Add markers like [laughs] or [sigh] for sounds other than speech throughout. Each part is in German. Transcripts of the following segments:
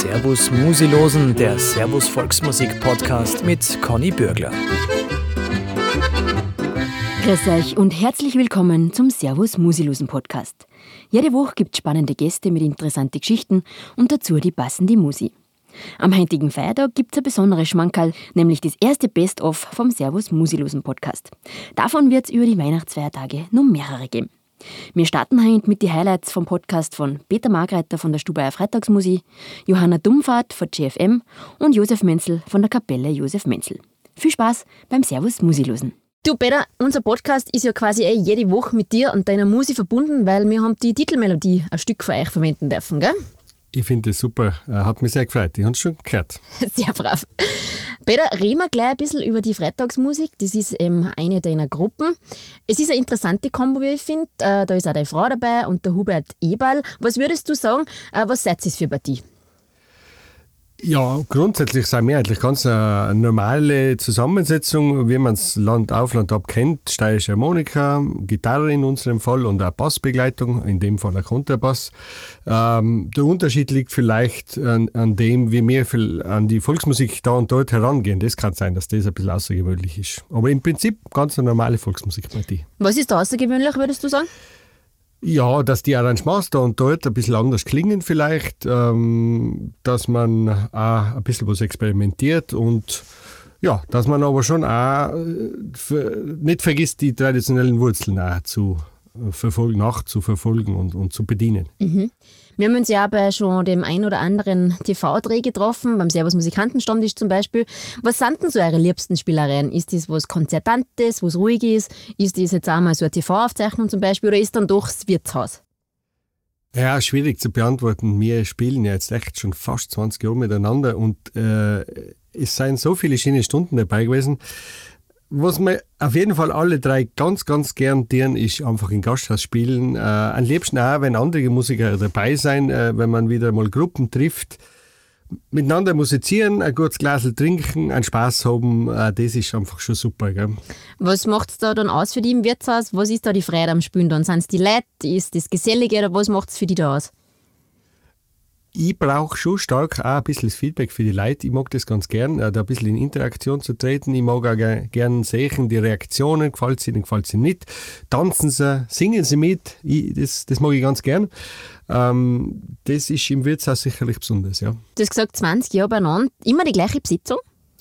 Servus Musilosen, der Servus Volksmusik Podcast mit Conny Bürgler. Grüß euch und herzlich willkommen zum Servus Musilosen Podcast. Jede Woche gibt spannende Gäste mit interessanten Geschichten und dazu die passende Musi. Am heutigen Feiertag gibt es ein besonderes Schmankerl, nämlich das erste Best-of vom Servus Musilosen Podcast. Davon wird es über die Weihnachtsfeiertage noch mehrere geben. Wir starten heute mit den Highlights vom Podcast von Peter Margreiter von der Stubaier Freitagsmusik, Johanna Dummfahrt von GFM und Josef Menzel von der Kapelle Josef Menzel. Viel Spaß beim Servus Musilosen. Du Peter, unser Podcast ist ja quasi eh jede Woche mit dir und deiner Musik verbunden, weil wir haben die Titelmelodie ein Stück für euch verwenden dürfen, gell? Ich finde das super. Äh, hat mich sehr gefreut. Ich habe es schon gehört. [laughs] Sehr brav. Peter, reden wir gleich ein bisschen über die Freitagsmusik. Das ist eben eine deiner Gruppen. Es ist eine interessante Kombo, wie ich finde. Äh, da ist auch deine Frau dabei und der Hubert Eberl. Was würdest du sagen, äh, was seid ihr für Partie? Ja, grundsätzlich sind wir eigentlich ganz eine normale Zusammensetzung, wie man es Land auf Land ab kennt. Steirische Harmonika, Gitarre in unserem Fall und auch Bassbegleitung, in dem Fall ein Kontrabass. Ähm, der Unterschied liegt vielleicht an, an, dem, wie wir an die Volksmusik da und dort herangehen. Das kann sein, dass das ein bisschen außergewöhnlich ist. Aber im Prinzip ganz eine normale Volksmusikpartie. Was ist da außergewöhnlich, würdest du sagen? Ja, dass die Arrangements da und dort ein bisschen anders klingen vielleicht, ähm, dass man auch ein bisschen was experimentiert und ja, dass man aber schon auch äh, nicht vergisst, die traditionellen Wurzeln auch zu verfolgen, nachzuverfolgen und, und zu bedienen. Mhm. Wir haben uns ja bei schon dem ein oder anderen TV-Dreh getroffen, beim Servus Musikantenstammtisch zum Beispiel. Was sind denn so eure liebsten Spielereien? Ist das was Konzertantes, was ruhig ist? Ist das jetzt einmal so eine TV-Aufzeichnung zum Beispiel oder ist dann doch das Wirtshaus? Ja, schwierig zu beantworten. Wir spielen ja jetzt echt schon fast 20 Jahre miteinander und äh, es seien so viele schöne Stunden dabei gewesen was wir auf jeden Fall alle drei ganz, ganz gern tun, ist einfach im Gasthaus spielen. Äh, am liebsten auch, wenn andere Musiker dabei sein, äh, wenn man wieder mal Gruppen trifft. Miteinander musizieren, ein gutes Glas trinken, einen Spaß haben, äh, das ist einfach schon super. Gell? Was macht es da dann aus für die im Wirtshaus? Was ist da die Freude am Spielen dann? Sind es die Leute? Ist das Gesellige oder was macht es für die da aus? Ich brauche schon stark auch ein bisschen das Feedback für die Leute. Ich mag das ganz gern, äh, da ein bisschen in Interaktion zu treten. Ich mag auch gern sehen, die Reaktionen, gefällt sie ihnen, gefällt sie nicht. Tanzen sie, singen sie mit, ich, das, das mag ich ganz gern. Ähm, das ist im Wirtshaus sicherlich besonders, ja. Du hast gesagt, 20 Jahre beieinander, immer die gleiche Besitzung?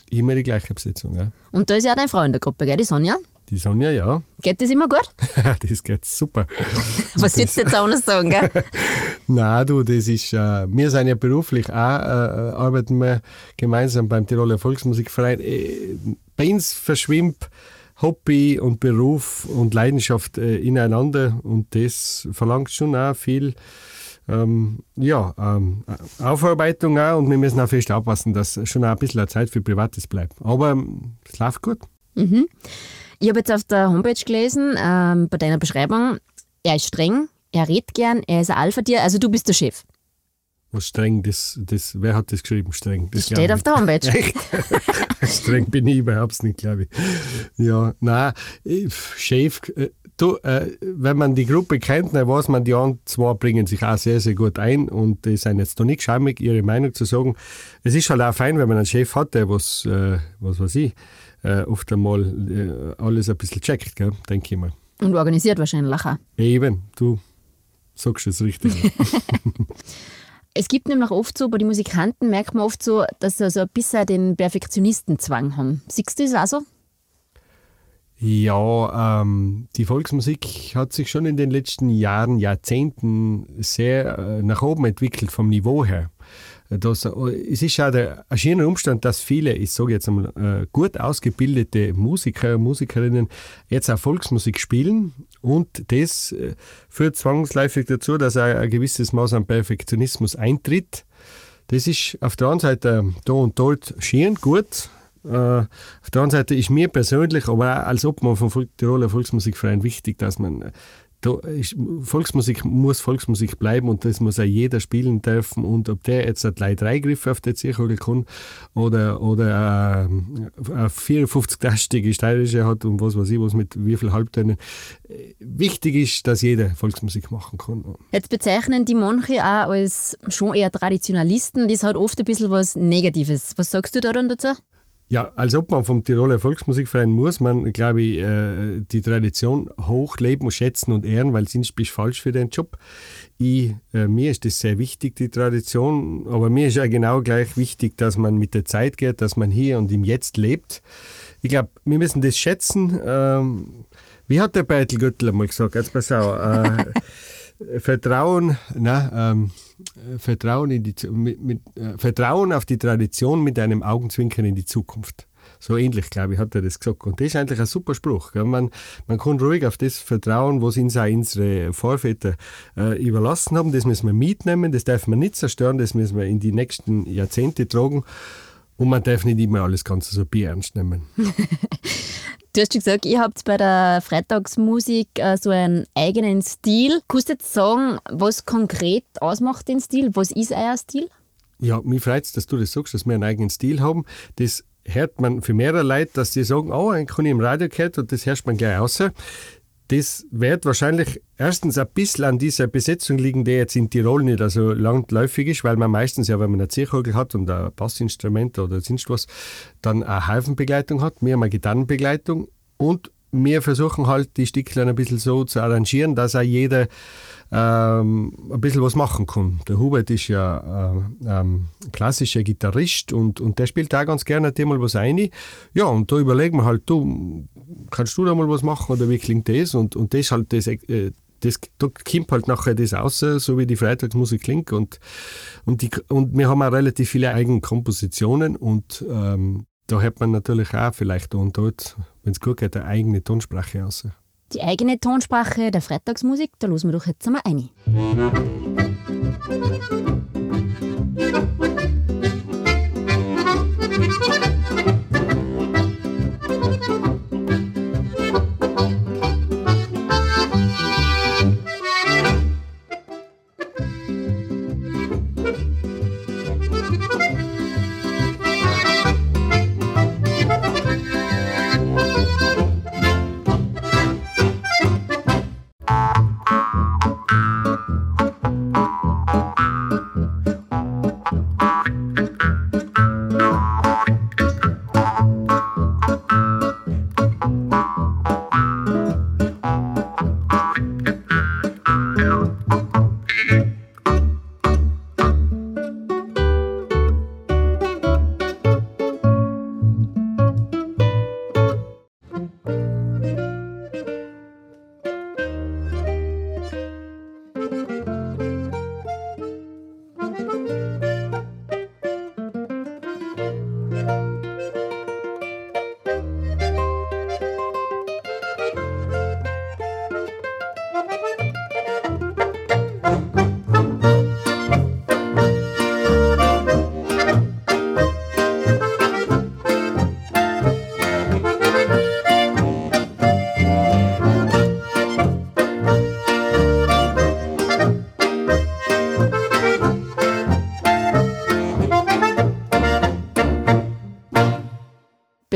Immer die gleiche Besitzung, ja. Und da ist ja auch deine Frau in der Gruppe, gell, die Sonja? Die Sonja, ja. Geht das immer gut? [laughs] das geht super. [laughs] Was würdest du jetzt anders sagen, gell? [laughs] Nein, du, das ist, äh, wir sind ja beruflich auch, äh, arbeiten wir gemeinsam beim Tiroler Volksmusikverein. Äh, bei uns verschwimmt Hobby und Beruf und Leidenschaft äh, ineinander und das verlangt schon auch viel ähm, ja, ähm, Aufarbeitung auch und wir müssen auch fest aufpassen, dass schon auch ein bisschen Zeit für Privates bleibt. Aber ähm, es läuft gut. Mhm. Ich habe jetzt auf der Homepage gelesen, ähm, bei deiner Beschreibung, er ist streng, er redet gern, er ist ein Alpha-Tier, also du bist der Chef. Was streng, das, das, wer hat das geschrieben, streng? Das steht auf der Homepage. [laughs] [laughs] Streng bin ich überhaupt nicht, glaube ich. Ja, nein, Chef, äh, du, äh, wenn man die Gruppe kennt, dann weiß man, die anderen zwei bringen sich auch sehr, sehr gut ein und die sind jetzt noch nicht schamig, ihre Meinung zu sagen. Es ist halt auch fein, wenn man einen Chef hat, der was, äh, was weiß ich, äh, oft einmal äh, alles ein bisschen checkt, denke ich mal. Und organisiert wahrscheinlich auch. Eben, du sagst es richtig. [laughs] [laughs] es gibt nämlich oft so, bei den Musikanten merkt man oft so, dass sie so ein bisschen den Perfektionistenzwang haben. Siehst du das auch so? Ja, ähm, die Volksmusik hat sich schon in den letzten Jahren, Jahrzehnten sehr äh, nach oben entwickelt vom Niveau her. Das, es ist auch der, schöner Umstand, dass viele, ich sage jetzt einmal, äh, gut ausgebildete Musiker und Musikerinnen jetzt auch Volksmusik spielen und das äh, führt zwangsläufig dazu, dass ein, ein gewisses Maß an Perfektionismus eintritt. Das ist auf der einen Seite da und dort schön, gut. Äh, auf der anderen Seite ist mir persönlich, aber auch als Obmann vom Tiroler Volksmusikverein wichtig, dass man da ist, Volksmusik muss Volksmusik bleiben und das muss auch jeder spielen dürfen. Und ob der jetzt drei Dreigriffe auf der Zirkel kann oder, oder äh, eine 54-tastige steirische hat und was weiß ich, was mit wie viel Halbtönen. Wichtig ist, dass jeder Volksmusik machen kann. Jetzt bezeichnen die manche auch als schon eher Traditionalisten. Das hat oft ein bisschen was Negatives. Was sagst du daran dazu? Ja, als Obmann vom Tiroler Volksmusikverein muss man, glaube ich, äh, die Tradition hochleben schätzen und ehren, weil sonst bist du falsch für den Job. Ich, äh, mir ist das sehr wichtig, die Tradition, aber mir ist ja genau gleich wichtig, dass man mit der Zeit geht, dass man hier und im Jetzt lebt. Ich glaube, wir müssen das schätzen. Ähm, wie hat der Beitel Göttler mal gesagt? Jetzt pass auf. Äh, [laughs] Vertrauen, na, ähm, Vertrauen, in die, mit, mit, äh, Vertrauen auf die Tradition mit einem Augenzwinkern in die Zukunft. So ähnlich, glaube ich, hat er das gesagt. Und das ist eigentlich ein super Spruch. Man, man kann ruhig auf das vertrauen, was uns auch unsere Vorväter äh, überlassen haben. Das müssen wir mitnehmen, das darf man nicht zerstören, das müssen wir in die nächsten Jahrzehnte tragen. Und man darf nicht immer alles ganz so ernst nehmen. [laughs] Du hast schon gesagt, ihr habt bei der Freitagsmusik äh, so einen eigenen Stil. Kannst du jetzt sagen, was konkret ausmacht den Stil? Was ist euer Stil? Ja, mich freut es, dass du das sagst, dass wir einen eigenen Stil haben. Das hört man für mehrere Leute, dass die sagen, oh, einen kann ich im Radio gehört und das hört man gleich aus. Das wird wahrscheinlich erstens ein bisschen an dieser Besetzung liegen, die jetzt in Tirol nicht so langläufig ist, weil man meistens ja, wenn man eine Zierkugel hat und ein Bassinstrument oder sonst was, dann eine Haifenbegleitung hat. Haben eine Gitarrenbegleitung und wir versuchen halt die Stückchen ein bisschen so zu arrangieren, dass auch jeder ähm, ein bisschen was machen kann. Der Hubert ist ja äh, ähm, klassischer Gitarrist und, und der spielt da ganz gerne mal was ein. Ja, und da überlegen wir halt, du, kannst du da mal was machen oder wie klingt das? Und, und das halt das, äh, das, da kommt halt nachher das raus, so wie die Freitagsmusik klingt. Und, und, die, und wir haben auch relativ viele eigene Kompositionen und ähm, da hat man natürlich auch vielleicht und dort, wenn es gut geht, eine eigene Tonsprache aus die eigene Tonsprache der Freitagsmusik, da losen wir doch jetzt einmal ein.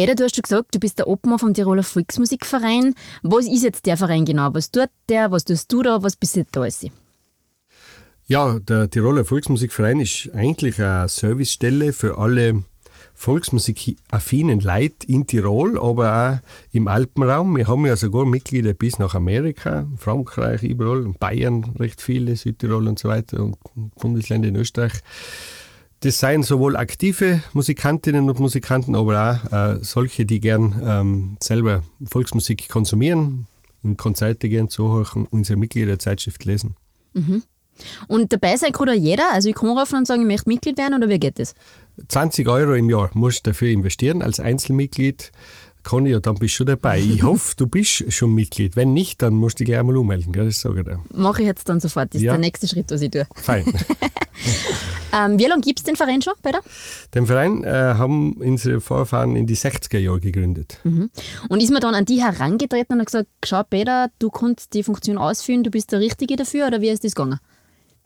Peter, du hast schon gesagt, du bist der Obmann vom Tiroler Volksmusikverein. Was ist jetzt der Verein genau? Was tut der? Was tust du da? Was bist du da alles? Ja, der Tiroler Volksmusikverein ist eigentlich eine Servicestelle für alle Volksmusik-affinen Leute in Tirol, aber auch im Alpenraum. Wir haben ja sogar Mitglieder bis nach Amerika, Frankreich, überall, Bayern recht viele, Südtirol und so weiter und Bundesländer in Österreich. Das seien sowohl aktive Musikantinnen und Musikanten, aber auch äh, solche, die gern ähm, selber Volksmusik konsumieren, in Konzerte gehen, zuhören, unsere Mitgliederzeitschrift lesen. Mhm. Und dabei sein kann da jeder? Also ich kann rufen und sagen, ich möchte Mitglied werden oder wie geht das? 20 Euro im Jahr musst du dafür investieren als Einzelmitglied. Conny, ja, dann bist du dabei. Ich [laughs] hoffe, du bist schon Mitglied. Wenn nicht, dann musst du dich gleich einmal ummelden. Gell? Das sage ich dir. Mache ich jetzt dann sofort. Das ist ja. der nächste Schritt, was ich tue. Fein. [laughs] Ähm, wie lange gibt es den Verein schon, Peter? Den Verein äh, haben unsere Vorfahren in die 60er Jahre gegründet. Mhm. Und ist man dann an die herangetreten und hat gesagt, schau Peter, du kannst die Funktion ausführen, du bist der Richtige dafür oder wie ist das gegangen?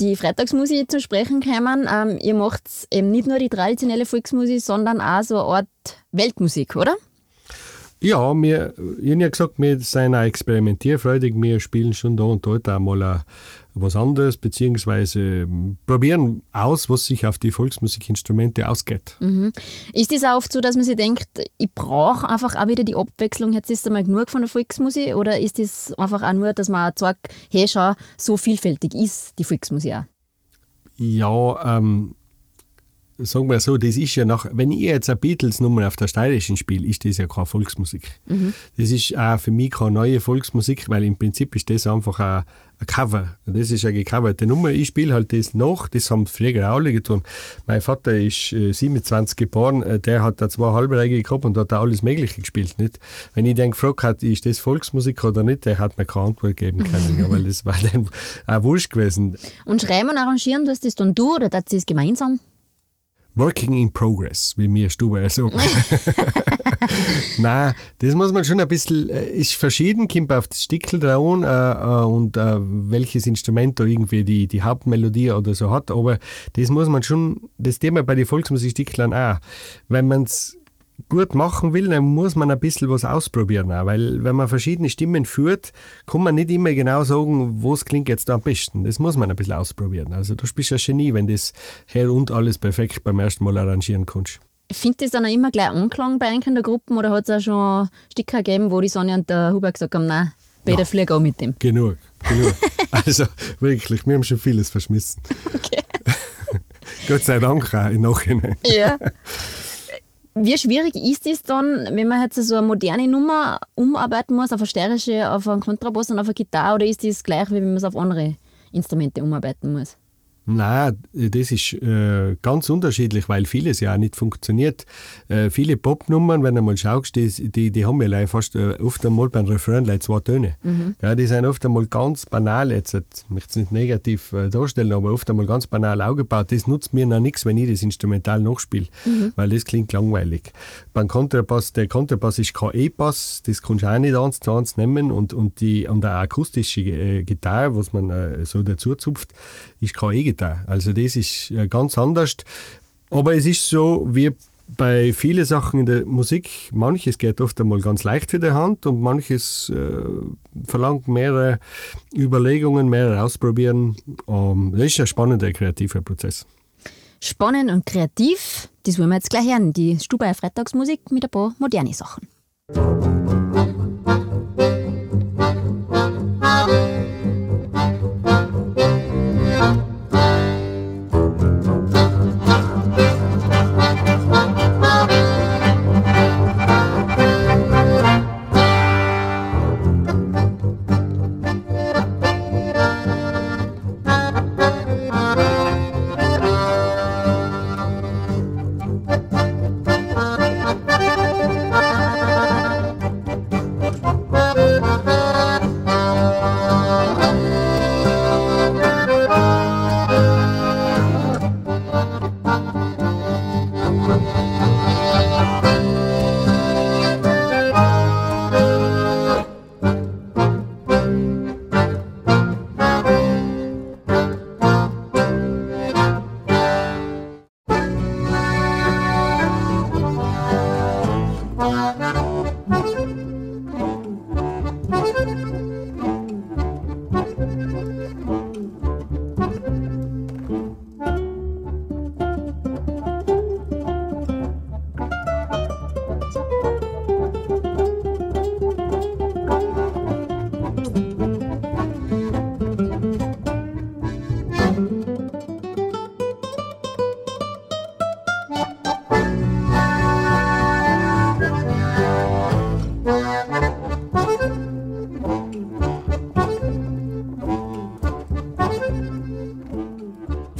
Die Freitagsmusik zu sprechen kommen, ähm, ihr macht eben nicht nur die traditionelle Volksmusik, sondern auch so eine Art Weltmusik, oder? Ja, wir, ich habe ja gesagt, wir sind auch experimentierfreudig. Wir spielen schon da und dort auch mal was anderes, beziehungsweise ähm, probieren aus, was sich auf die Volksmusikinstrumente ausgeht. Mhm. Ist es auch oft so, dass man sich denkt, ich brauche einfach auch wieder die Abwechslung, jetzt ist einmal genug von der Volksmusik, oder ist es einfach auch nur, dass man auch sagt, hey, schau, so vielfältig ist die Volksmusik auch? Ja, ähm, sagen wir so, das ist ja nach, wenn ich jetzt eine Beatles-Nummer auf der Steirischen spiele, ist das ja keine Volksmusik. Mhm. Das ist auch für mich keine neue Volksmusik, weil im Prinzip ist das einfach ein, ein Cover. Das ist eine gecoverte Nummer. Ich spiele halt das nach, das haben früher auch alle getan. Mein Vater ist äh, 27 geboren, äh, der hat da zwei Halbreige gehabt und hat da alles Mögliche gespielt. Nicht? Wenn ich den gefragt hat, ist das Volksmusik oder nicht, der hat mir keine Antwort geben können, weil das war dann auch wurscht gewesen. Und schreiben und arrangieren, du hast das dann du oder das ist gemeinsam? Working in Progress, wie mir Stuber sagen. [laughs] [laughs] Nein, das muss man schon ein bisschen, äh, ist verschieden, kommt auf das Stickel drauf äh, äh, und äh, welches Instrument da irgendwie die, die Hauptmelodie oder so hat, aber das muss man schon, das Thema bei den Volksmusiksticklern auch. Wenn man es gut machen will, dann muss man ein bisschen was ausprobieren. Auch, weil wenn man verschiedene Stimmen führt, kann man nicht immer genau sagen, was klingt jetzt am besten. Das muss man ein bisschen ausprobieren. Also du bist ein Genie, wenn das her und alles perfekt beim ersten Mal arrangieren kannst. Findet das dann auch immer gleich Anklang bei einer der Gruppen oder hat es auch schon Sticker gegeben, wo die Sonja und der Hubert gesagt haben, nein, Peter ja, flieg auch mit dem? Genug, genug. [laughs] also wirklich, wir haben schon vieles verschmissen. Okay. [laughs] Gott sei Dank auch im Nachhinein. Ja. [laughs] Wie schwierig ist es dann, wenn man jetzt so eine moderne Nummer umarbeiten muss, auf eine steirische, auf einen Kontrabass und auf eine Gitarre, oder ist das gleich, wie wenn man es auf andere Instrumente umarbeiten muss? Nein, das ist äh, ganz unterschiedlich, weil vieles ja auch nicht funktioniert. Äh, viele Popnummern, wenn du mal schaust, die, die, die haben ja fast äh, oft einmal beim Refrain zwei Töne. Mhm. Ja, die sind oft einmal ganz banal, jetzt ich möchte es nicht negativ äh, darstellen, aber oft einmal ganz banal aufgebaut. Das nutzt mir noch nichts, wenn ich das instrumental nachspiele, mhm. weil das klingt langweilig. Beim Kontrabass, der Kontrabass ist kein E-Bass, das kannst du auch nicht eins zu eins nehmen und, und, die, und eine akustische äh, Gitarre, was man äh, so dazu zupft, ist kein E-Gitarre. Also das ist äh, ganz anders. Aber es ist so, wie bei vielen Sachen in der Musik, manches geht oft einmal ganz leicht für die Hand und manches äh, verlangt mehrere Überlegungen, mehrere Ausprobieren. Um, das ist ein spannender kreativer Prozess. Spannend und kreativ, das wollen wir jetzt gleich hören. Die Stubaier Freitagsmusik mit ein paar moderne Sachen.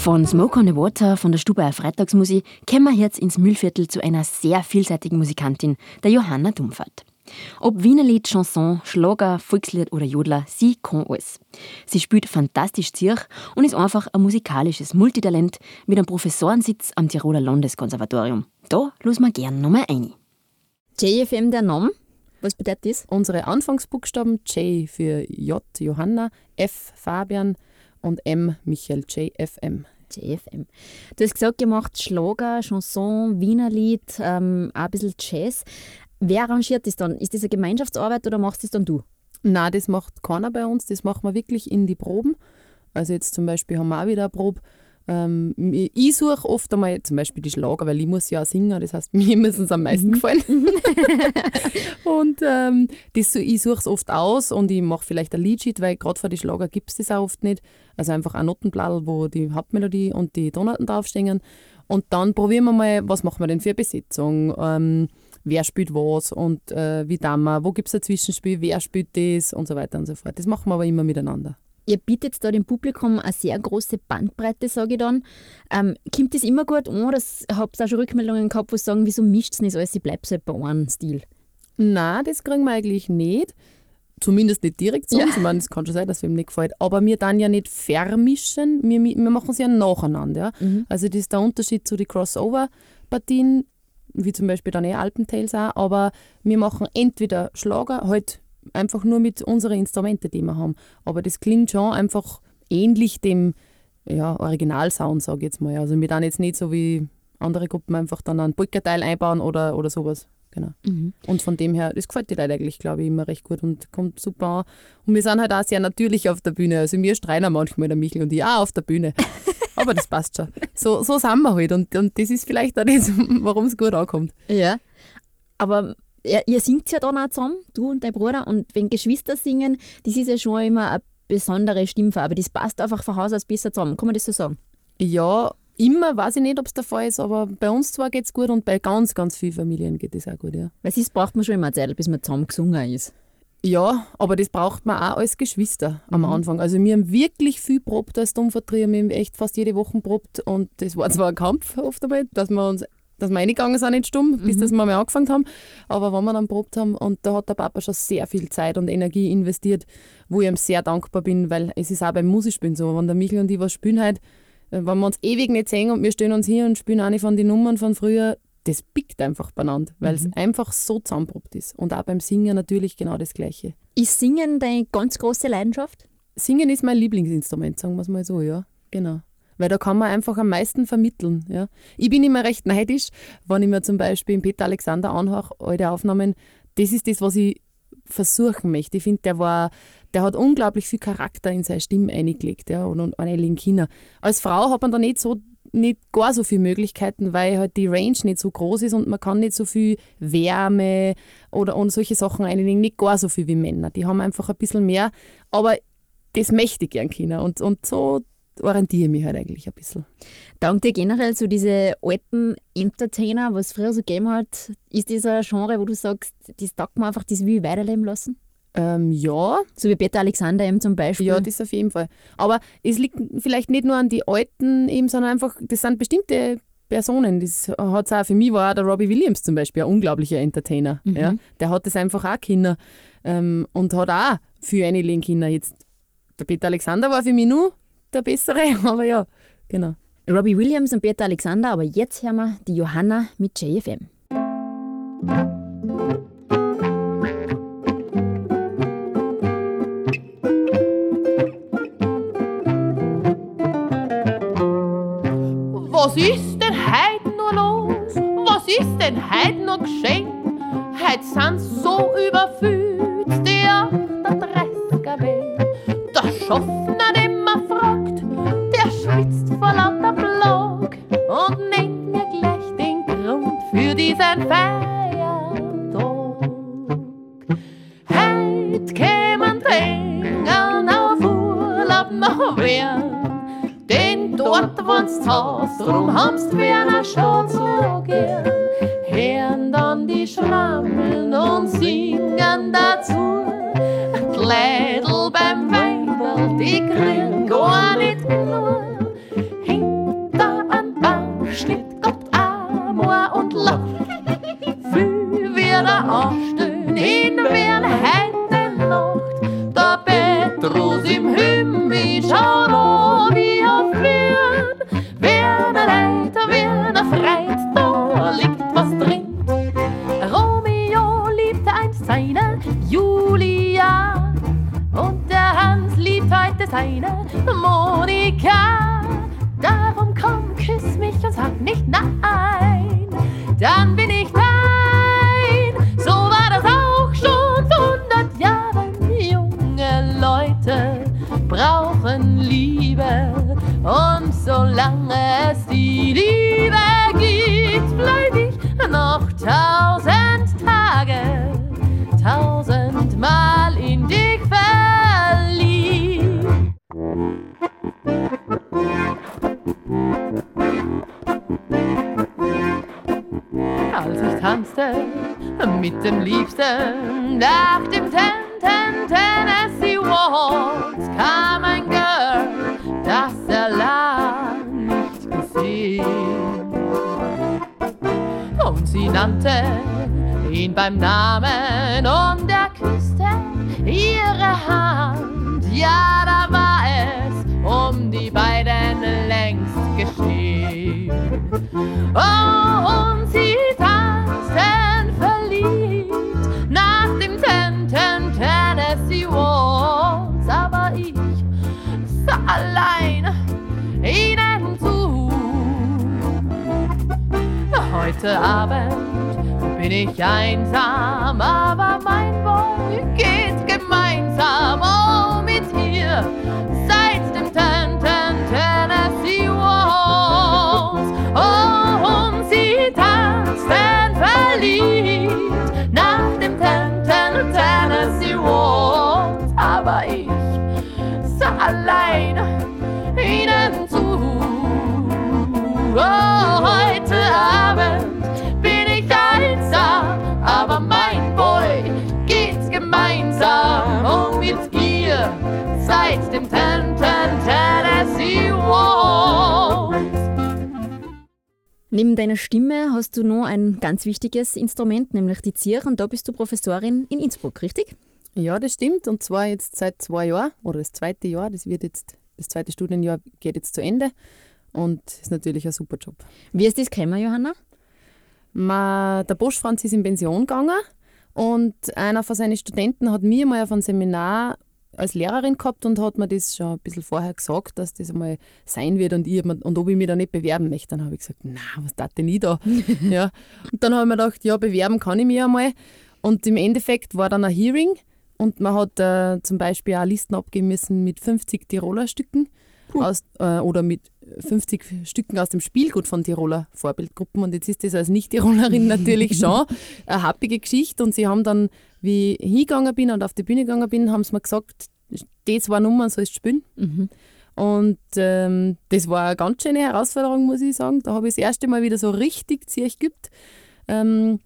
Von Smoke on the Water von der Stube Freitagsmusik kommen wir jetzt ins Mühlviertel zu einer sehr vielseitigen Musikantin, der Johanna Dumfert. Ob Wienerlied, Chanson, Schlager, Volkslied oder Jodler, sie kann alles. Sie spielt fantastisch Zirch und ist einfach ein musikalisches Multitalent mit einem Professorensitz am Tiroler Landeskonservatorium. Da los wir gern nochmal ein. JFM der Name, was bedeutet das? Unsere Anfangsbuchstaben J für J Johanna, F Fabian und M Michael JFM. JFM. Du hast gesagt, ihr macht Schlager, Chanson, Wienerlied, ähm, auch ein bisschen Jazz. Wer arrangiert das dann? Ist das eine Gemeinschaftsarbeit oder machst das dann du? Na, das macht keiner bei uns. Das machen wir wirklich in die Proben. Also jetzt zum Beispiel haben wir auch wieder eine Probe. Ähm, ich suche oft einmal zum Beispiel die Schlager, weil ich muss ja auch singen, das heißt, [laughs] mir müssen es am meisten mhm. gefallen. [laughs] [laughs] und ähm, das, ich suche es oft aus und ich mache vielleicht ein Liedsheet, weil gerade für die Schlager gibt es das auch oft nicht. Also einfach ein Notenblatt, wo die Hauptmelodie und die Tonarten draufstehen. Und dann probieren wir mal, was machen wir denn für eine Besetzung. Ähm, wer spielt was und äh, wie dann wir, wo gibt es ein Zwischenspiel, wer spielt das und so weiter und so fort. Das machen wir aber immer miteinander. Ihr bietet da dem Publikum eine sehr große Bandbreite, sage ich dann. Ähm, kommt das immer gut an oder habt ihr auch schon Rückmeldungen gehabt, wo sagen, wieso mischt es nicht alles, ich bleibe so bei einem Stil? Nein, das kriegen wir eigentlich nicht. Zumindest nicht direkt so. Ja. Ich meine, es kann schon sein, dass es ihm nicht gefällt. Aber wir dann ja nicht vermischen, wir, wir machen es ja nacheinander. Ja? Mhm. Also das ist der Unterschied zu den Crossover-Partien wie zum Beispiel dann eh Alpentales auch, aber wir machen entweder Schlager, halt einfach nur mit unseren Instrumenten, die wir haben. Aber das klingt schon einfach ähnlich dem ja, Originalsound, sage ich jetzt mal. Also wir dann jetzt nicht so wie andere Gruppen einfach dann einen Polka-Teil einbauen oder, oder sowas. Genau. Mhm. Und von dem her, das gefällt die Leute eigentlich, glaube ich, immer recht gut und kommt super an. Und wir sind halt auch sehr natürlich auf der Bühne. Also wir streiten manchmal, der Michel und ich, auch auf der Bühne. [laughs] Aber das passt schon. So, so sind wir halt. Und, und das ist vielleicht auch das, [laughs] warum es gut ankommt. Ja. Aber ihr, ihr singt ja dann auch zusammen, du und dein Bruder. Und wenn Geschwister singen, das ist ja schon immer eine besondere Stimmfarbe. Das passt einfach von Haus aus besser zusammen. Kann man das so sagen? Ja, immer weiß ich nicht, ob es der Fall ist, aber bei uns zwar geht es gut und bei ganz, ganz vielen Familien geht es auch gut, ja. Weil sonst braucht man schon immer Zeit, bis man zusammen gesungen ist. Ja, aber das braucht man auch als Geschwister am mhm. Anfang. Also wir haben wirklich viel probt als Dummvertrieb. Wir haben echt fast jede Woche probt und das war zwar ein Kampf oft dabei, dass wir uns dass wir reingegangen sind, nicht stumm, mhm. bis dass wir mal angefangen haben. Aber wenn wir dann probt haben, und da hat der Papa schon sehr viel Zeit und Energie investiert, wo ich ihm sehr dankbar bin, weil es ist auch beim Musikspielen so, wenn der Michael und ich was spielen halt, äh, wenn wir uns ewig nicht sehen und wir stehen uns hier und spielen eine von den Nummern von früher, das pickt einfach beieinander, weil es mhm. einfach so zusammenprobt ist. Und auch beim Singen natürlich genau das Gleiche. Ist Singen deine ganz große Leidenschaft? Singen ist mein Lieblingsinstrument, sagen wir es mal so, ja. Genau. Weil da kann man einfach am meisten vermitteln. Ja. Ich bin immer recht neidisch, wenn ich mir zum Beispiel in Peter Alexander anhöre, alte Aufnahmen, das ist das, was ich versuchen möchte. Ich finde, der war, der hat unglaublich viel Charakter in seine Stimme eingelegt, ja, und, und eine China. Als Frau hat man da nicht so nicht gar so viele Möglichkeiten, weil halt die Range nicht so groß ist und man kann nicht so viel Wärme oder und solche Sachen einlegen, nicht gar so viel wie Männer. Die haben einfach ein bisschen mehr, aber das möchte ich gern Kinder und, und so orientiere ich mich halt eigentlich ein bisschen. Dank dir generell so diese alten Entertainer, was es früher so gegeben hat, ist das ein Genre, wo du sagst, das taugt man einfach, das will ich weiterleben lassen? Ähm, ja. So wie Peter Alexander eben zum Beispiel. Ja, das auf jeden Fall. Aber es liegt vielleicht nicht nur an die Alten eben, sondern einfach, das sind bestimmte Personen. Das hat's auch für mich war auch der Robbie Williams zum Beispiel ein unglaublicher Entertainer. Mhm. Ja. Der hat das einfach auch Kinder ähm, und hat auch für einige Kinder jetzt. Der Peter Alexander war für mich nur der bessere, [laughs] aber ja, genau. Robbie Williams und Peter Alexander, aber jetzt hören wir die Johanna mit JFM. Was ist denn heute nur los? Was ist denn heute noch geschehen? Heute sind so überfüllt die 38er Welt. Der Schaffner, vor lauter Blag und nennt mir gleich den Grund für diesen Feiertag. Heute kämen Tränen auf Urlaub noch wer dort wohnst hast, drum hamst wer Stadt so gern. Hören dann die Schrammeln und singen dazu. Ein Kleidl beim Weibel, die kriegen gar Leute brauchen Liebe und solange es die Liebe gibt, bleib ich noch tausend Tage, tausendmal in dich verliebt. Als ich tanzte mit dem Liebsten nach dem Ten Ten Tennessee Waltz kam ein Girl, das er lang nicht gesehen. Und sie nannte ihn beim Namen und er küsste ihre Hand. Ja, da war es um die beiden längst geschehen. Oh, Heute Abend bin ich einsam, aber mein Boy geht gemeinsam. Oh, mit ihr seit Neben deiner Stimme hast du noch ein ganz wichtiges Instrument, nämlich die Zier. Und da bist du Professorin in Innsbruck, richtig? Ja, das stimmt. Und zwar jetzt seit zwei Jahren oder das zweite Jahr. Das wird jetzt, das zweite Studienjahr geht jetzt zu Ende. Und ist natürlich ein super Job. Wie ist das gekommen, Johanna? Ma, der Bosch Franz ist in Pension gegangen und einer von seinen Studenten hat mir mal auf einem Seminar als Lehrerin gehabt und hat mir das schon ein bisschen vorher gesagt, dass das einmal sein wird und, ich, und ob ich mich da nicht bewerben möchte. Dann habe ich gesagt, na, was tat denn ich da? [laughs] ja. Und dann habe ich mir gedacht, ja, bewerben kann ich mich einmal. Und im Endeffekt war dann ein Hearing und man hat äh, zum Beispiel auch Listen abgeben müssen mit 50 Tiroler Stücken aus, äh, oder mit 50 Stücken aus dem Spielgut von Tiroler Vorbildgruppen. Und jetzt ist das als Nicht-Tirolerin [laughs] natürlich schon eine happige Geschichte. Und sie haben dann, wie ich hingegangen bin und auf die Bühne gegangen bin, haben sie mir gesagt, die zwei Nummern sollst du spielen. Und ähm, das war eine ganz schöne Herausforderung, muss ich sagen. Da habe ich das erste Mal wieder so richtig Zirch geübt. Ähm,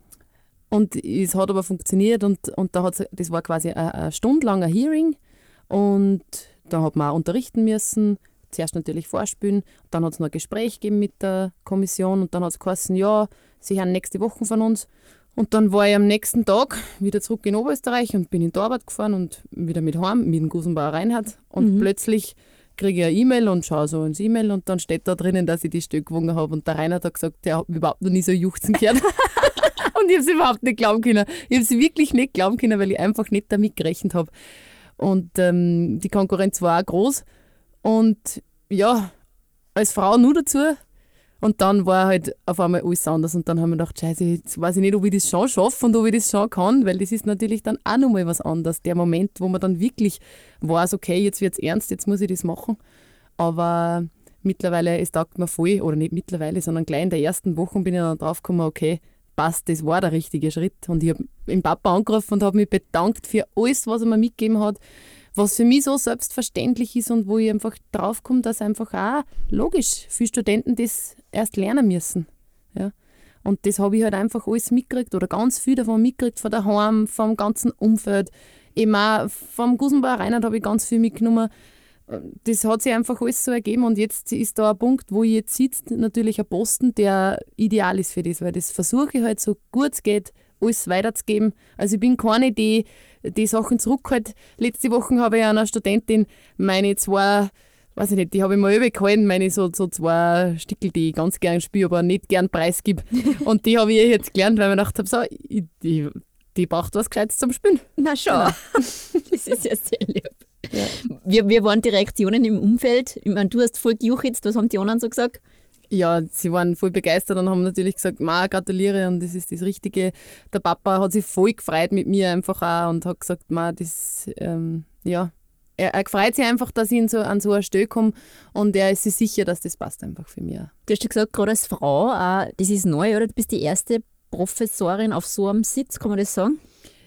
und es hat aber funktioniert und, und da hat's, das war quasi ein, ein stundenlanger Hearing und da hat man auch unterrichten müssen. Zuerst natürlich vorspielen, dann hat es noch ein Gespräch gegeben mit der Kommission und dann hat es geheißen, ja, sie hören nächste Woche von uns. Und dann war ich am nächsten Tag wieder zurück in Oberösterreich und bin in Arbeit gefahren und wieder mit heim, mit dem Gusenbauer Reinhard. Und plötzlich kriege ich eine E-Mail und schaue so ins E-Mail und dann steht da drinnen, dass ich die Stück gewonnen habe. Und der Reinhard hat gesagt, der hat mich überhaupt noch nie so juchzen gehört. [laughs] und ich habe es überhaupt nicht glauben können. Ich habe es wirklich nicht glauben können, weil ich einfach nicht damit gerechnet habe. Und ähm, die Konkurrenz war auch groß. Und ja, als Frau nur dazu. Und dann war halt auf einmal alles anders. Und dann haben wir gedacht, scheiße, jetzt weiß ich nicht, ob ich das schon schaffe und ob ich das schon kann, weil das ist natürlich dann auch nochmal was anderes. Der Moment, wo man dann wirklich weiß, okay, jetzt wird es ernst, jetzt muss ich das machen. Aber mittlerweile, es taugt mir voll, oder nicht mittlerweile, sondern gleich in der ersten Woche bin ich dann drauf gekommen, okay, passt, das war der richtige Schritt. Und ich habe den Papa angerufen und habe mich bedankt für alles, was er mir mitgegeben hat, was für mich so selbstverständlich ist und wo ich einfach draufkomme, dass einfach auch logisch viele Studenten das erst lernen müssen. Ja. Und das habe ich halt einfach alles mitgekriegt oder ganz viel davon mitgekriegt, von daheim, vom ganzen Umfeld. Eben auch vom Gusenbauer Reinhard habe ich ganz viel mitgenommen. Das hat sich einfach alles so ergeben und jetzt ist da ein Punkt, wo ich jetzt sitze, natürlich ein Posten, der ideal ist für das, weil das versuche ich halt so gut es geht, alles weiterzugeben. Also ich bin keine, die die Sachen zurückhält. Letzte Woche habe ich einer Studentin meine zwei, weiß ich nicht, die habe ich mal übergehalten, meine so, so zwei Stickel, die ich ganz gern spiele, aber nicht gern preisgib. [laughs] und die habe ich jetzt gelernt, weil ich mir gedacht habe, so, ich, die, die braucht was Gescheites zum Spielen. Na schon. [laughs] das ist ja sehr lieb. Wie, wie waren die Reaktionen im Umfeld? Ich meine, du hast voll gejuchzt, was haben die anderen so gesagt? Ja, sie waren voll begeistert und haben natürlich gesagt, Ma, gratuliere und das ist das Richtige. Der Papa hat sich voll gefreut mit mir einfach auch und hat gesagt, Ma, das, ähm, ja, er, er freut sich einfach, dass ich in so, an so eine Stelle komme und er ist sich sicher, dass das passt einfach für mich. Du hast ja gesagt, gerade als Frau, auch, das ist neu, oder? Du bist die erste Professorin auf so einem Sitz, kann man das sagen?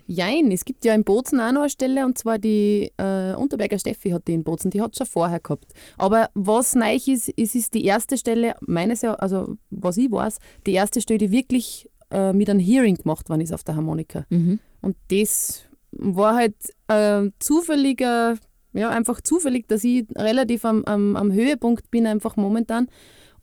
Jein, es gibt ja in Bozen auch noch eine Stelle und zwar die äh, Unterberger Steffi hat die in Bozen, die hat es schon vorher gehabt. Aber was neu ist, ist, ist die erste Stelle, meines Jahr, also was ich weiß, die erste Stelle, die wirklich äh, mit einem Hearing gemacht worden ist auf der Harmonika. Mhm. Und das war halt äh, zufälliger, ja, einfach zufällig, dass ich relativ am, am, am Höhepunkt bin, einfach momentan.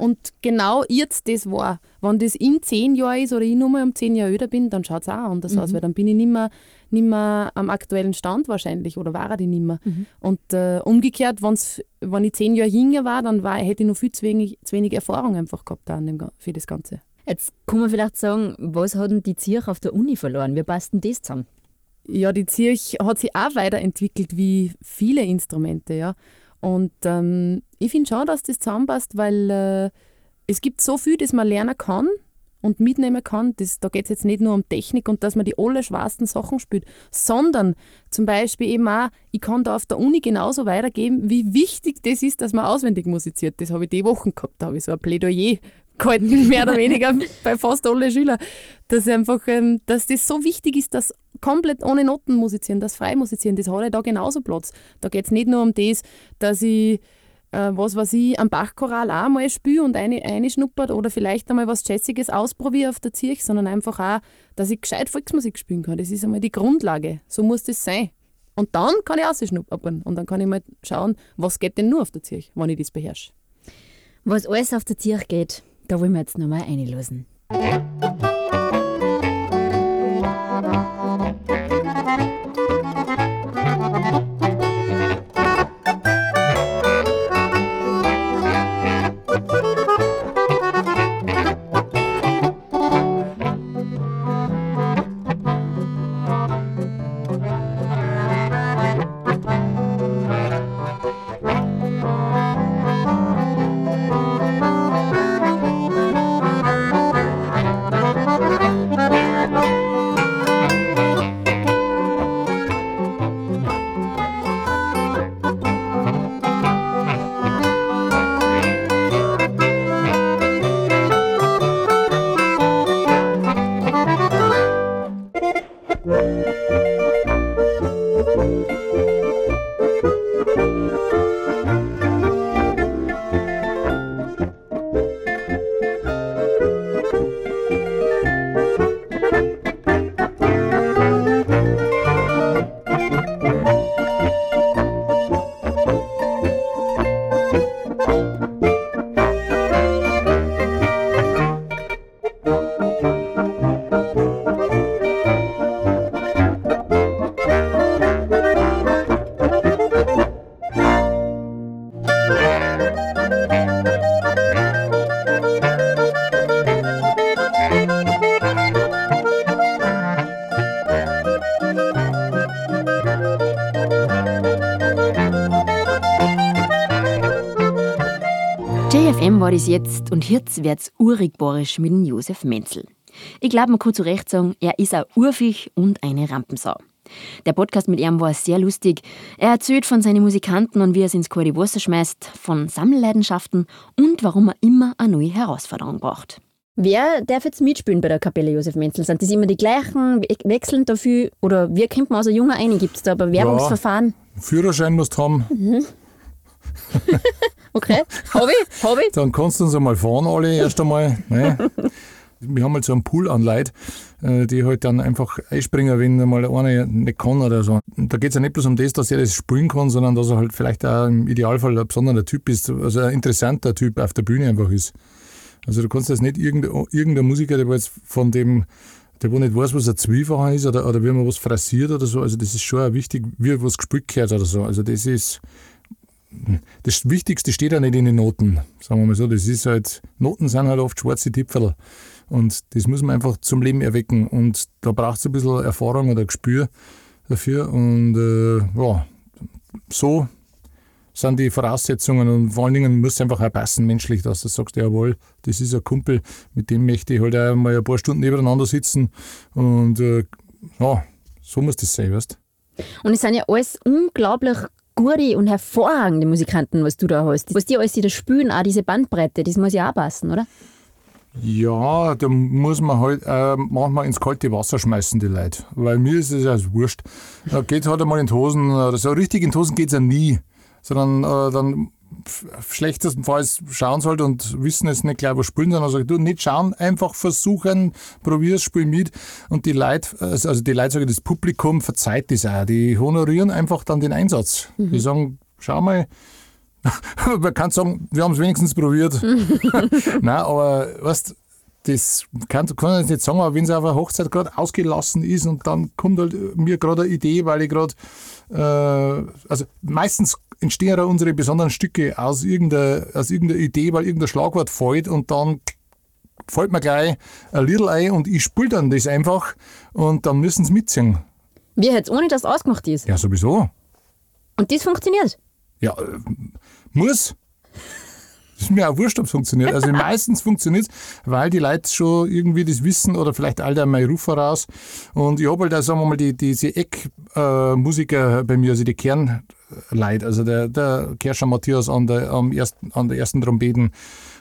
Und genau jetzt das war. Wenn das in zehn Jahren ist oder ich nur mal um zehn Jahre älter bin, dann schaut es auch anders aus, weil dann bin ich nicht mehr, nicht mehr am aktuellen Stand wahrscheinlich oder war ich nicht mehr. Und äh, umgekehrt, wenn's, wenn ich zehn Jahre jünger war, dann war, hätte ich noch viel zu wenig, zu wenig Erfahrung einfach gehabt an dem, für das Ganze. Jetzt kann man vielleicht sagen, was hat denn die Zirch auf der Uni verloren? Wie passt denn das zusammen? Ja, die Zirch hat sich auch weiterentwickelt wie viele Instrumente, ja. Und ähm, ich finde schon, dass das zusammenpasst, weil äh, es gibt so viel, das man lernen kann und mitnehmen kann. Das, da geht es jetzt nicht nur um Technik und dass man die allerschwersten Sachen spielt, sondern zum Beispiel eben auch, ich kann da auf der Uni genauso weitergeben, wie wichtig das ist, dass man auswendig musiziert. Das habe ich die Wochen gehabt, da habe ich so ein Plädoyer gehalten, [laughs] mehr oder weniger bei fast allen Schülern, dass einfach, ähm, dass das so wichtig ist, dass komplett ohne Noten musizieren, das frei musizieren, das hat ja da genauso Platz. Da geht es nicht nur um das, dass ich, äh, was weiß ich, am Bachchoral auch mal spiele und eine, eine schnuppert oder vielleicht einmal was Jazziges ausprobiere auf der Zirch, sondern einfach auch, dass ich gescheit Volksmusik spielen kann. Das ist einmal die Grundlage. So muss das sein. Und dann kann ich ausschnuppern und dann kann ich mal schauen, was geht denn nur auf der Zirch, wenn ich das beherrsche. Was alles auf der Zirch geht, da wollen wir jetzt nochmal einlösen. War das jetzt und jetzt wird's urig borisch mit dem Josef Menzel. Ich glaube, man kann zu Recht sagen, er ist ein Urviech und eine Rampensau. Der Podcast mit ihm war sehr lustig. Er erzählt von seinen Musikanten und wie er sie ins kalte Wasser schmeißt, von Sammelleidenschaften und warum er immer eine neue Herausforderung braucht. Wer darf jetzt mitspielen bei der Kapelle Josef Menzel? Sind das immer die gleichen, we- wechseln dafür? Oder wie kommt man aus ein junger ein? Gibt es da aber Werbungsverfahren? Führerschein musst haben, [laughs] Okay, hab ich, hab ich. dann kannst du uns einmal fahren, alle erst einmal. Ne? Wir haben halt so einen Pool an Leuten, äh, die halt dann einfach einspringen, wenn mal einer nicht kann oder so. Da geht es ja nicht bloß um das, dass er das spielen kann, sondern dass er halt vielleicht auch im Idealfall ein besonderer Typ ist, also ein interessanter Typ auf der Bühne einfach ist. Also du kannst jetzt nicht irgendein, irgendein Musiker, der jetzt von dem, der wo nicht weiß, was ein Zwiefacher ist oder, oder wie man was frasiert oder so, also das ist schon auch wichtig, wie was gespielt gehört oder so. Also das ist, das Wichtigste steht ja nicht in den Noten, sagen wir mal so. Das ist halt, Noten sind halt oft schwarze Tipferl. Und das muss man einfach zum Leben erwecken. Und da braucht es ein bisschen Erfahrung oder Gespür dafür. Und äh, ja, so sind die Voraussetzungen und vor allen Dingen muss es einfach auch passen menschlich, dass du sagst, jawohl, das ist ein Kumpel, mit dem möchte ich halt auch mal ein paar Stunden nebeneinander sitzen und äh, ja, so muss das sein, weißt Und es sind ja alles unglaublich gute und hervorragende Musikanten, was du da hast. Was die alles wieder spielen, auch diese Bandbreite, das muss ja auch passen, oder? Ja, da muss man halt äh, manchmal ins kalte Wasser schmeißen, die Leute. Weil mir ist es ja wurscht. Da geht halt einmal in die Hosen, oder so richtig in die Hosen geht es ja nie. Sondern äh, dann schlechtestenfalls schauen sollte und wissen es nicht gleich, was spielen, sondern sagen, du nicht schauen, einfach versuchen, probier es, spiel mit. Und die Leute, also die Leute sagen, das Publikum verzeiht das auch. Die honorieren einfach dann den Einsatz. Die sagen, schau mal, [laughs] man kann sagen, wir haben es wenigstens probiert. [laughs] [laughs] Nein, aber weißt das kann, kann ich jetzt nicht sagen, aber wenn es auf einer Hochzeit gerade ausgelassen ist und dann kommt halt mir gerade eine Idee, weil ich gerade, äh, also meistens entstehen ja unsere besonderen Stücke aus irgendeiner, aus irgendeiner Idee, weil irgendein Schlagwort fällt und dann fällt mir gleich ein Lidl ein und ich spiele dann das einfach und dann müssen sie mitziehen. Wie jetzt, ohne dass es ausgemacht ist. Ja, sowieso. Und das funktioniert. Ja, äh, muss. Das ist mir auch wurscht, ob es funktioniert. Also meistens [laughs] funktioniert es, weil die Leute schon irgendwie das wissen oder vielleicht all der mein Ruf voraus. Und ich habe halt auch, sagen wir mal, die, diese Eckmusiker bei mir, also die Kernleute, also der, der Kerscher Matthias an der, am ersten, an der ersten Trompeten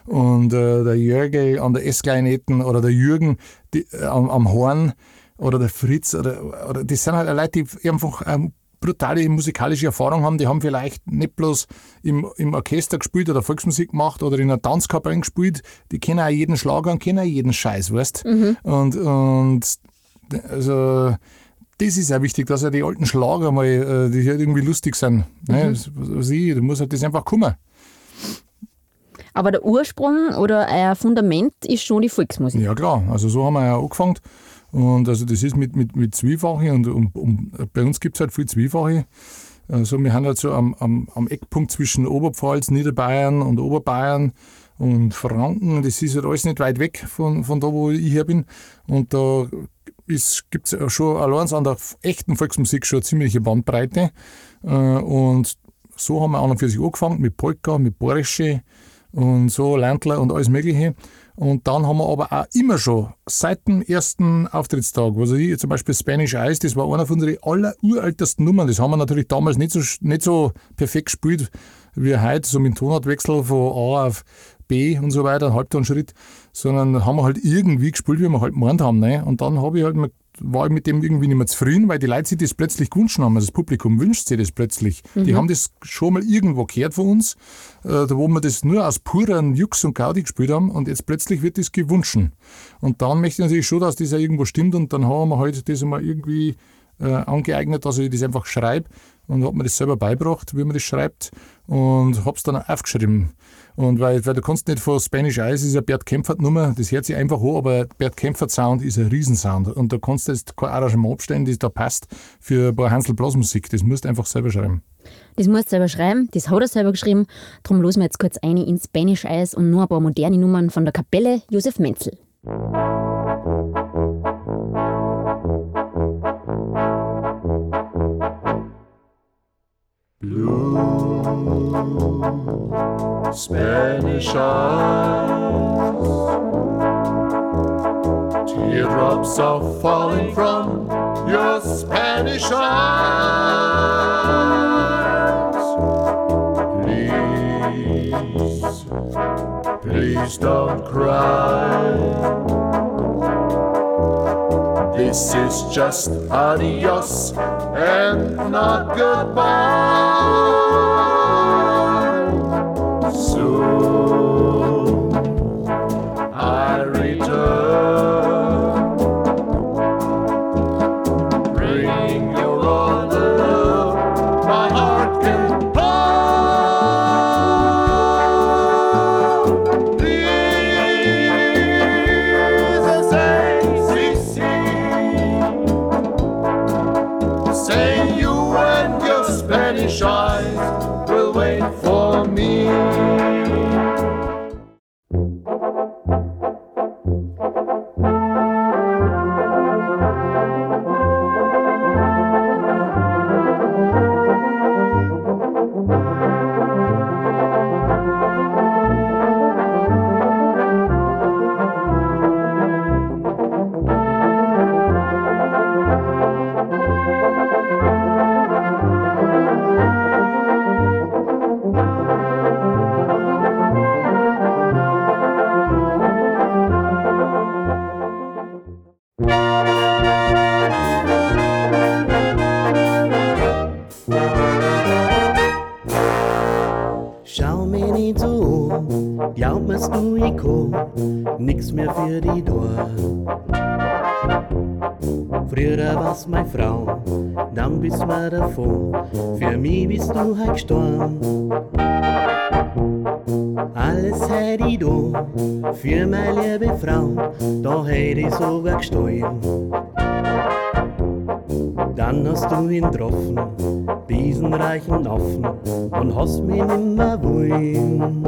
und äh, der Jörgel an der S-Kleineten oder der Jürgen die, äh, am, am Horn oder der Fritz oder, oder das sind halt Leute, die einfach ähm, brutale musikalische Erfahrung haben, die haben vielleicht nicht bloß im, im Orchester gespielt oder Volksmusik gemacht oder in einer Tanzkapelle gespielt, die kennen auch jeden Schlager und kennen auch jeden Scheiß, weißt Und, und also das ist auch wichtig, dass ja die alten Schlager mal, äh, die halt irgendwie lustig sind. Ne? Was ich, da muss halt das einfach kommen. Aber der Ursprung oder ein Fundament ist schon die Volksmusik. Ja klar, also so haben wir ja angefangen. Und also das ist mit, mit, mit Zwiefache und, und, und bei uns gibt es halt viel Zwiefache. Also wir haben halt so am, am, am Eckpunkt zwischen Oberpfalz, Niederbayern und Oberbayern und Franken. Das ist halt alles nicht weit weg von, von da, wo ich her bin. Und da gibt es schon allein an der echten Volksmusik schon eine ziemliche Bandbreite. Äh, Und so haben wir an und für sich angefangen mit Polka, mit Borische und so Ländler und alles Mögliche. Und dann haben wir aber auch immer schon seit dem ersten Auftrittstag, also ich zum Beispiel Spanish Eyes, das war einer von unseren aller Nummern. Das haben wir natürlich damals nicht so, nicht so perfekt gespielt wie heute, so mit Tonartwechsel von A auf B und so weiter, Halbtonschritt, sondern haben wir halt irgendwie gespielt, wie wir halt gemeint haben. Ne? Und dann habe ich halt mal war ich mit dem irgendwie nicht mehr zufrieden, weil die Leute sich das plötzlich gewünscht haben. Also das Publikum wünscht sich das plötzlich. Die haben das schon mal irgendwo gehört von uns, äh, da wo wir das nur aus purem Jux und Gaudi gespielt haben und jetzt plötzlich wird das gewünscht. Und dann möchte ich natürlich schon, dass das ja irgendwo stimmt und dann haben wir halt das mal irgendwie äh, angeeignet, dass ich das einfach schreibe und habe mir das selber beigebracht, wie man das schreibt und habe es dann aufgeschrieben. Und weil, weil du kannst nicht von Spanish Eyes, ist ja Bert Kempfert Nummer, das hört sich einfach an, aber Bert Kempfert Sound ist ein Riesensound und da kannst du jetzt kein Arrangement abstellen, das da passt für ein paar Hansel Blasmusik. Das musst du einfach selber schreiben. Das musst du selber schreiben, das hat er selber geschrieben. Darum losen wir jetzt kurz eine in Spanish Eyes und nur ein paar moderne Nummern von der Kapelle Josef Menzel. Spanish eyes. Teardrops are falling from your Spanish eyes. Please, please don't cry. This is just adios and not goodbye you. Mich bist du halt gestorben. Alles hätt ich da, für meine liebe Frau, da hätt ich sogar gestohlen. Dann hast du ihn getroffen, diesen reichen Affen, und hast mich nimmer wollen.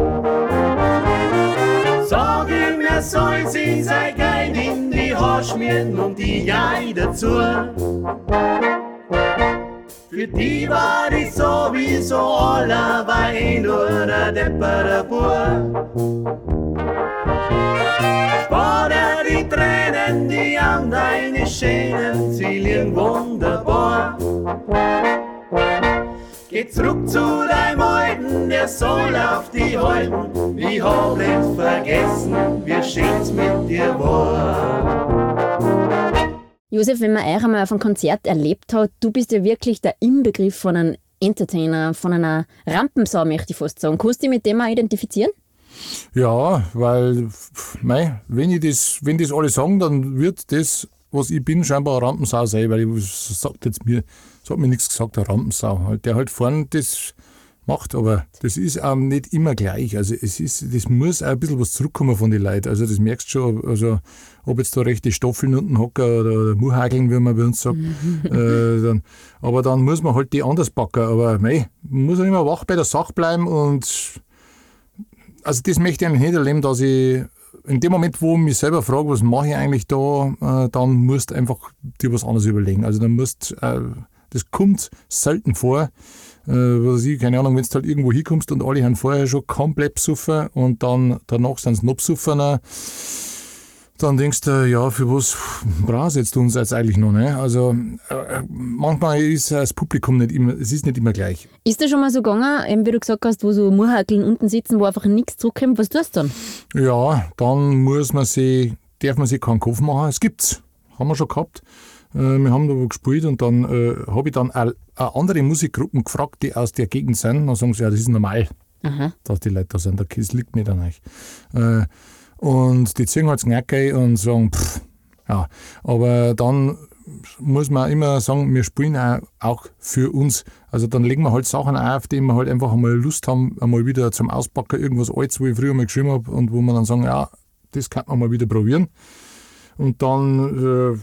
Sag ihm, er soll sich sein Gein in die Haare schmieren und die Jai dazu. Für die war ich sowieso aller, war eh nur der deppere Bur. Spar dir die Tränen, die an deine Schäden, sie liegen wunderbar. Geh zurück zu deinem Alten, der soll auf die halten. Ich hab nicht vergessen, wie schön's mit dir war. Josef, wenn man euch einmal auf einem Konzert erlebt hat, du bist ja wirklich der Inbegriff von einem Entertainer, von einer Rampensau, möchte ich fast sagen. Kannst du dich mit dem auch identifizieren? Ja, weil, mei, wenn, ich das, wenn das alle sagen, dann wird das, was ich bin, scheinbar eine Rampensau sein, weil ich sagt jetzt mir, das hat mir nichts gesagt, eine Rampensau. Halt, Der halt vorne das macht, aber das ist auch nicht immer gleich. Also es ist, das muss auch ein bisschen was zurückkommen von den Leuten. Also das merkst du schon, also ob jetzt da rechte Stoffeln unten hocken oder, oder Muhageln, wie man bei uns sagt. äh, dann, aber dann muss man halt die anders packen. Aber mei, man muss ja immer wach bei der Sache bleiben und also das möchte ich eigentlich nicht erleben, dass ich in dem Moment, wo ich mich selber frage, was mache ich eigentlich da, äh, dann musst du einfach dir was anderes überlegen. Also dann musst, äh, das kommt selten vor. Äh, was ich, keine Ahnung, wenn du halt irgendwo hinkommst und alle haben vorher schon komplett besoffen und dann danach sind sie noch besoffener, dann denkst du, ja, für was brauchst jetzt uns jetzt eigentlich noch? Ne? Also äh, manchmal ist das Publikum nicht immer, es ist nicht immer gleich. Ist das schon mal so gegangen, eben wie du gesagt hast, wo so Murhakeln unten sitzen, wo einfach nichts zurückkommt? Was tust du dann? Ja, dann muss man sich, darf man sich keinen Kopf machen. Es gibt's, haben wir schon gehabt. Äh, wir haben da wo gespielt und dann äh, habe ich dann auch, auch andere Musikgruppen gefragt, die aus der Gegend sind. Dann sagen sie, ja, das ist normal, Aha. dass die Leute da sind. Das liegt nicht an euch. Äh, und die ziehen halt das und sagen, pff, ja. Aber dann muss man immer sagen, wir spielen auch, für uns. Also dann legen wir halt Sachen auf, die wir halt einfach einmal Lust haben, einmal wieder zum Auspacken, irgendwas Altes, wo ich früher mal geschrieben habe und wo wir dann sagen, ja, das kann man mal wieder probieren. Und dann, äh,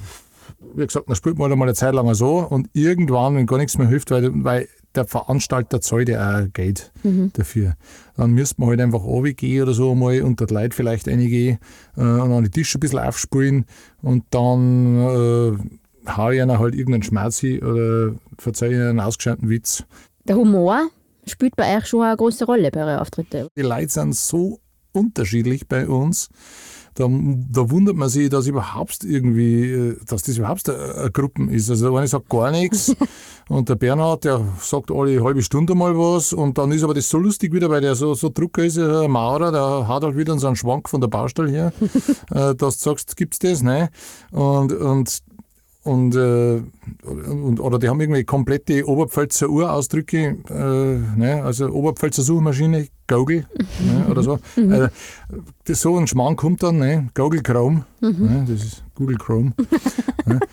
wie gesagt, dann spielt man halt einmal eine Zeit lang so und irgendwann, wenn gar nichts mehr hilft, weil, weil der Veranstalter zahlt ja auch Geld dafür. Dann müsste man halt einfach runtergehen oder so mal unter die Leute vielleicht reingehen äh, und an die Tische ein bisschen aufspulen und dann äh, hau ich einer halt irgendeinen Schmerz hin oder verzeihe ihnen einen ausgeschnitten Witz. Der Humor spielt bei euch schon eine große Rolle bei euren Auftritten. Die Leute sind so unterschiedlich bei uns. Da, da wundert man sich, dass überhaupt irgendwie, äh, dass das überhaupt eine, Gruppe ist. Also der eine sagt gar nichts [laughs] und der Bernhard, der sagt alle halbe Stunde mal was und dann ist aber das so lustig wieder, weil der so, so Drucker ist, ein Maurer, der hat halt wieder so einen Schwank von der Baustelle her, [laughs] äh, dass du sagst, gibt's das, ne? Und, und und, äh, und, oder die haben irgendwie komplette Oberpfälzer Urausdrücke, äh, ne, also Oberpfälzer Suchmaschine, Google ne, [laughs] oder so. Äh, das so ein Schmarrn kommt dann, ne, Google Chrome, ne, das ist Google Chrome. ne. [laughs]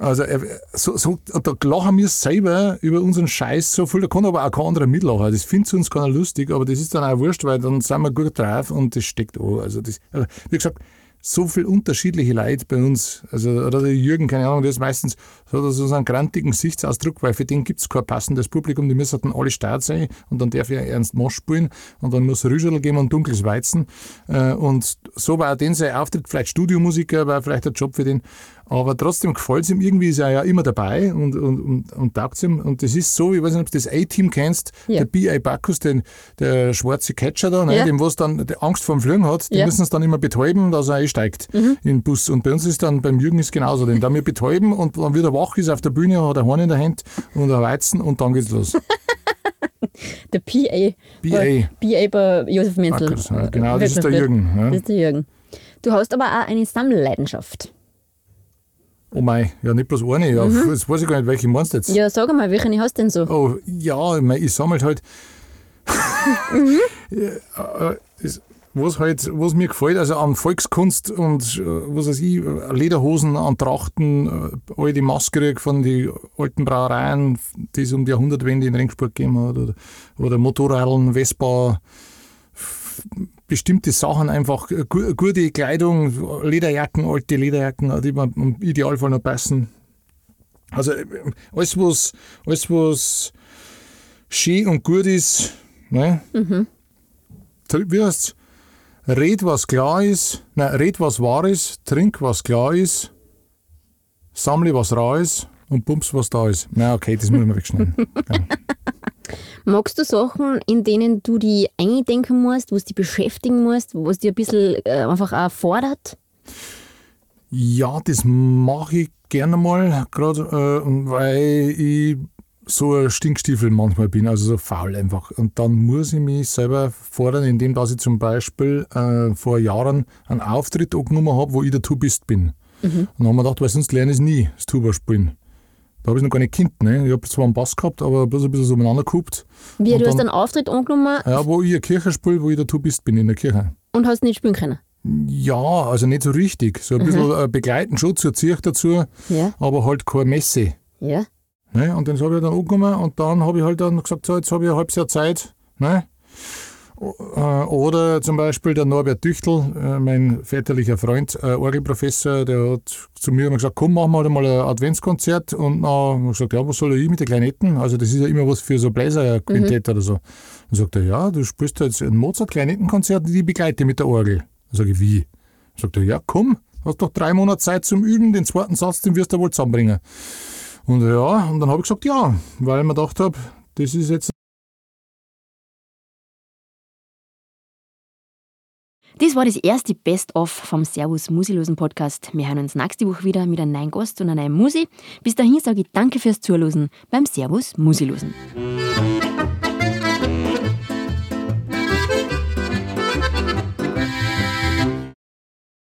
Also äh, so, so, da lachen wir selber über unseren Scheiß so viel, da kann aber auch kein anderer mitlachen. Das findet uns keiner lustig, aber das ist dann auch wurscht, weil dann sind wir gut drauf und das steckt an. Also das, äh, wie gesagt, so viel unterschiedliche Leute bei uns. Also, oder der Jürgen, keine Ahnung, der ist meistens so, er so einen grantigen Gesichtsausdruck, weil für den gibt es kein passendes Publikum, die müssen dann alle stark sein und dann darf er Ernst Mosch spielen und dann muss Rüschel geben und dunkles Weizen. Äh, Und so war auch den sein Auftritt, vielleicht Studiomusiker, war vielleicht ein Job für den. Aber trotzdem gefällt es ihm irgendwie, ist er ja immer dabei und, und, und, und taugt ihm. Und das ist so, ich weiß nicht, ob du das A-Team kennst, Ja. der B.A. Bacchus, den, der schwarze Catcher da, ne, Ja. dem was dann die Angst vor dem Fliegen hat, die Ja. müssen es dann immer betäuben, dass er einsteigt in den Bus. Und bei uns ist dann, beim Jürgen ist genauso, den da wir betäuben und dann wieder wach ist auf der Bühne, hat er Horn in der Hand und ein Weizen und dann geht's los. [laughs] Der PA. B.A. PA bei Josef Menzel. Bacchus, ja, genau, das ist der. Jürgen. Das ist der Jürgen. Du hast aber auch eine Sammelleidenschaft. Oh mei, ja nicht bloß eine, ja, jetzt weiß ich gar nicht, welche meinst du jetzt. Ja, sag mal, welche hast du denn so? Oh, ja, ich, mein, ich sammle halt. [laughs] [laughs] äh, ist, was halt, was mir gefällt, also an Volkskunst und äh, was weiß ich, Lederhosen an Trachten, äh, alte Maske von den alten Brauereien, die es um die Jahrhundertwende in Ringsport gegeben hat, oder, oder Motorradeln, Vespa, bestimmte Sachen einfach, äh, gu- gute Kleidung, Lederjacken, alte Lederjacken, die mir im Idealfall noch passen. Also äh, alles, was, alles, was schön und gut ist, ne? Tr- Wie heißt's? Red, was klar ist, nein, red, was wahr ist, trink, was klar ist, sammle, was rar ist und bums, was da ist. Na, okay, das muss ich mal wegschneiden. Ja. [laughs] Magst du Sachen, in denen du die eindenken musst, was dich beschäftigen musst, was dir ein bisschen äh, einfach auch fordert? Ja, das mache ich gerne mal, gerade äh, weil ich so ein Stinkstiefel manchmal bin, also so faul einfach. Und dann muss ich mich selber fordern, indem dass ich zum Beispiel äh, vor Jahren einen Auftritt angenommen habe, wo ich der Tubist bin. Und dann haben wir gedacht, weil sonst lerne ich es nie, das Tuba spielen. Da habe ich noch gar nicht Kind, ne? Ich habe zwar einen Bass gehabt, aber bloß ein bisschen so umeinander gehabt. Wie, Und du hast dann- einen Auftritt angenommen Ja, wo ich eine Kirche spiele, wo ich der Tubist bin in der Kirche. und hast nicht spielen können. Ja, also nicht so richtig. So ein bisschen äh, begleiten schon zur Kirche dazu, Ja, aber halt keine Messe. ja. Ne? Und das habe ich dann angenommen und dann habe ich halt dann gesagt, so, jetzt habe ich ein halbes Jahr Zeit. Ne? Äh, Oder zum Beispiel der Norbert Düchtel, äh, mein väterlicher Freund, äh, Orgelprofessor, der hat zu mir immer gesagt, komm, machen wir mal ein Adventskonzert. Und dann habe ich gesagt, ja, was soll ich mit den Klarinetten? Also das ist ja immer was für so Bläserquintett oder so. Dann sagt er, ja, du spielst jetzt ein Mozart-Kleinettenkonzert, die begleite mit der Orgel. Dann sage ich, wie? Dann sagt er, ja, komm, hast doch drei Monate Zeit zum Üben, den zweiten Satz, den wirst du wohl zusammenbringen. Und ja, und dann habe ich gesagt, ja, weil ich mir gedacht habe, das ist jetzt Das war das erste Best-of vom Servus Musilosen Podcast. Wir hören uns nächste Woche wieder mit einem neuen Gast und einer neuen Musi. Bis dahin sage ich danke fürs Zuhören beim Servus Musilosen.